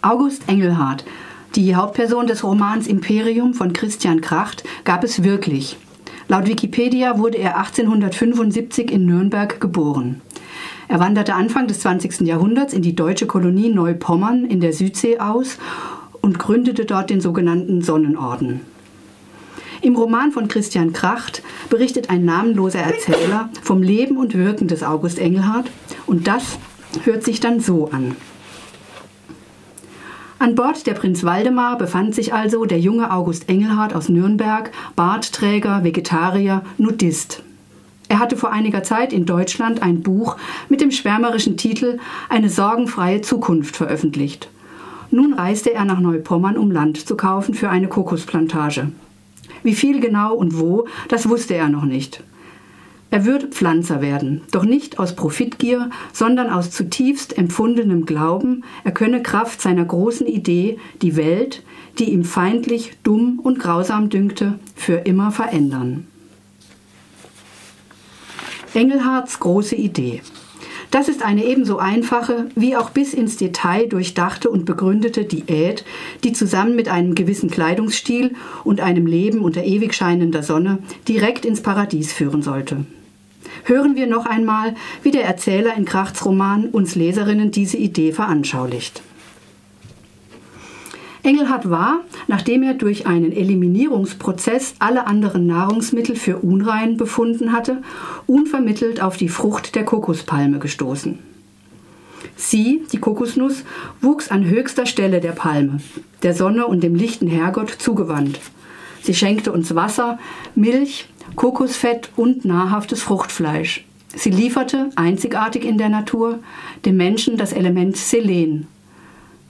August Engelhardt, die Hauptperson des Romans Imperium von Christian Kracht, gab es wirklich. Laut Wikipedia wurde er 1875 in Nürnberg geboren. Er wanderte Anfang des 20. Jahrhunderts in die deutsche Kolonie Neupommern in der Südsee aus und gründete dort den sogenannten Sonnenorden. Im Roman von Christian Kracht berichtet ein namenloser Erzähler vom Leben und Wirken des August Engelhardt und das hört sich dann so an. An Bord der Prinz Waldemar befand sich also der junge August Engelhardt aus Nürnberg, Bartträger, Vegetarier, Nudist. Er hatte vor einiger Zeit in Deutschland ein Buch mit dem schwärmerischen Titel Eine sorgenfreie Zukunft veröffentlicht. Nun reiste er nach Neupommern, um Land zu kaufen für eine Kokosplantage. Wie viel genau und wo, das wusste er noch nicht. Er würde Pflanzer werden, doch nicht aus Profitgier, sondern aus zutiefst empfundenem Glauben, er könne Kraft seiner großen Idee die Welt, die ihm feindlich, dumm und grausam dünkte, für immer verändern. Engelhards große Idee. Das ist eine ebenso einfache wie auch bis ins Detail durchdachte und begründete Diät, die zusammen mit einem gewissen Kleidungsstil und einem Leben unter ewig scheinender Sonne direkt ins Paradies führen sollte. Hören wir noch einmal, wie der Erzähler in Krachts Roman uns Leserinnen diese Idee veranschaulicht. Engelhardt war, nachdem er durch einen Eliminierungsprozess alle anderen Nahrungsmittel für unrein befunden hatte, unvermittelt auf die Frucht der Kokospalme gestoßen. Sie, die Kokosnuss, wuchs an höchster Stelle der Palme, der Sonne und dem lichten Herrgott zugewandt. Sie schenkte uns Wasser, Milch, Kokosfett und nahrhaftes Fruchtfleisch. Sie lieferte, einzigartig in der Natur, dem Menschen das Element Selen,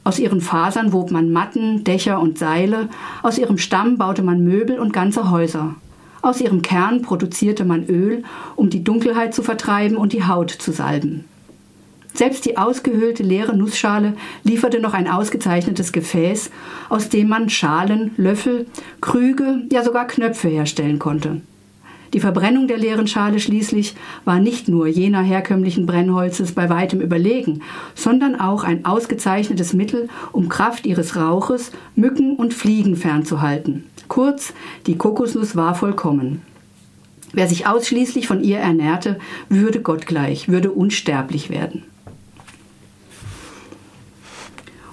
aus ihren Fasern wob man Matten, Dächer und Seile, aus ihrem Stamm baute man Möbel und ganze Häuser. Aus ihrem Kern produzierte man Öl, um die Dunkelheit zu vertreiben und die Haut zu salben. Selbst die ausgehöhlte leere Nussschale lieferte noch ein ausgezeichnetes Gefäß, aus dem man Schalen, Löffel, Krüge, ja sogar Knöpfe herstellen konnte. Die Verbrennung der leeren Schale schließlich war nicht nur jener herkömmlichen Brennholzes bei weitem überlegen, sondern auch ein ausgezeichnetes Mittel, um Kraft ihres Rauches Mücken und Fliegen fernzuhalten. Kurz, die Kokosnuss war vollkommen. Wer sich ausschließlich von ihr ernährte, würde gottgleich, würde unsterblich werden.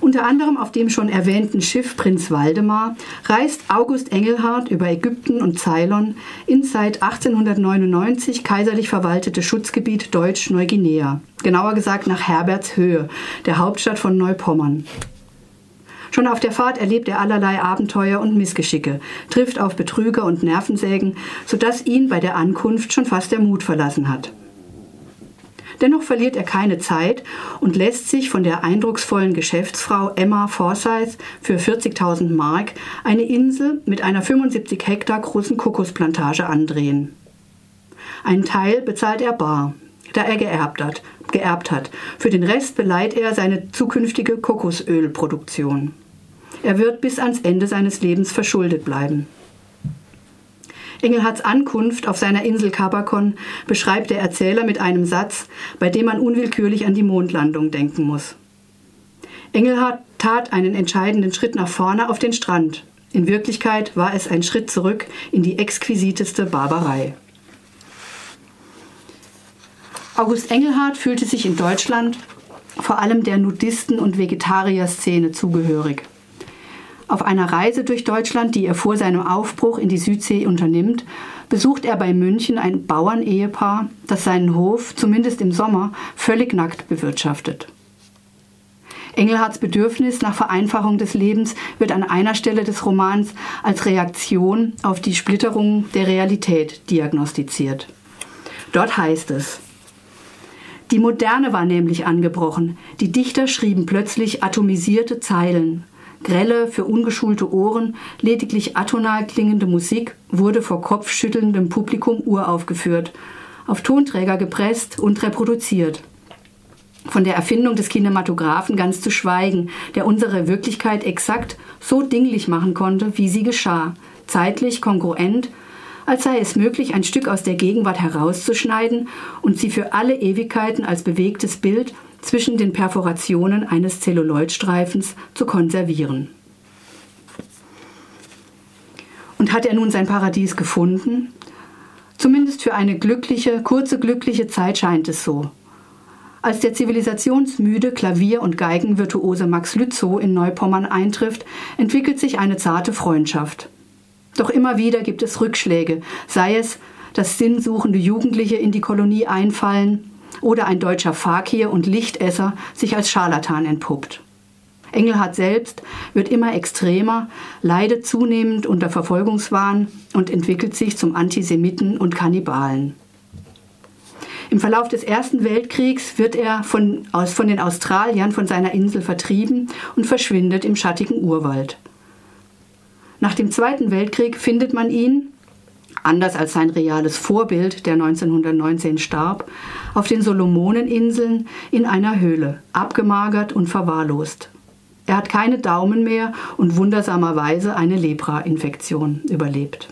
Unter anderem auf dem schon erwähnten Schiff Prinz Waldemar reist August Engelhardt über Ägypten und Ceylon ins seit 1899 kaiserlich verwaltete Schutzgebiet Deutsch-Neuguinea, genauer gesagt nach Herbertshöhe, der Hauptstadt von Neupommern. Schon auf der Fahrt erlebt er allerlei Abenteuer und Missgeschicke, trifft auf Betrüger und Nervensägen, sodass ihn bei der Ankunft schon fast der Mut verlassen hat. Dennoch verliert er keine Zeit und lässt sich von der eindrucksvollen Geschäftsfrau Emma Forsyth für 40.000 Mark eine Insel mit einer 75 Hektar großen Kokosplantage andrehen. Einen Teil bezahlt er bar, da er geerbt hat, geerbt hat. Für den Rest beleiht er seine zukünftige Kokosölproduktion. Er wird bis ans Ende seines Lebens verschuldet bleiben. Engelhards Ankunft auf seiner Insel Kabakon beschreibt der Erzähler mit einem Satz, bei dem man unwillkürlich an die Mondlandung denken muss. Engelhard tat einen entscheidenden Schritt nach vorne auf den Strand. In Wirklichkeit war es ein Schritt zurück in die exquisiteste Barbarei. August Engelhardt fühlte sich in Deutschland vor allem der Nudisten- und Vegetarier-Szene zugehörig. Auf einer Reise durch Deutschland, die er vor seinem Aufbruch in die Südsee unternimmt, besucht er bei München ein Bauernehepaar, das seinen Hof, zumindest im Sommer, völlig nackt bewirtschaftet. Engelhards Bedürfnis nach Vereinfachung des Lebens wird an einer Stelle des Romans als Reaktion auf die Splitterung der Realität diagnostiziert. Dort heißt es, die Moderne war nämlich angebrochen. Die Dichter schrieben plötzlich atomisierte Zeilen, grelle, für ungeschulte Ohren, lediglich atonal klingende Musik wurde vor kopfschüttelndem Publikum uraufgeführt, auf Tonträger gepresst und reproduziert. Von der Erfindung des Kinematographen ganz zu schweigen, der unsere Wirklichkeit exakt so dinglich machen konnte, wie sie geschah, zeitlich kongruent, als sei es möglich, ein Stück aus der Gegenwart herauszuschneiden und sie für alle Ewigkeiten als bewegtes Bild zwischen den Perforationen eines Zelluloidstreifens zu konservieren. Und hat er nun sein Paradies gefunden? Zumindest für eine glückliche, kurze glückliche Zeit scheint es so. Als der zivilisationsmüde Klavier- und Geigenvirtuose Max Lützow in Neupommern eintrifft, entwickelt sich eine zarte Freundschaft. Doch immer wieder gibt es Rückschläge, sei es, dass sinnsuchende Jugendliche in die Kolonie einfallen oder ein deutscher Fakir und Lichtesser sich als Scharlatan entpuppt. Engelhardt selbst wird immer extremer, leidet zunehmend unter Verfolgungswahn und entwickelt sich zum Antisemiten und Kannibalen. Im Verlauf des Ersten Weltkriegs wird er von, aus, von den Australiern von seiner Insel vertrieben und verschwindet im schattigen Urwald. Nach dem Zweiten Weltkrieg findet man ihn, anders als sein reales Vorbild, der 1919 starb, auf den Solomoneninseln in einer Höhle, abgemagert und verwahrlost. Er hat keine Daumen mehr und wundersamerweise eine Lepra-Infektion überlebt.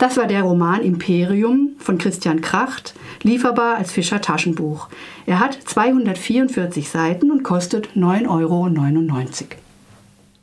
Das war der Roman Imperium von Christian Kracht, lieferbar als Fischer Taschenbuch. Er hat 244 Seiten und kostet 9,99 Euro.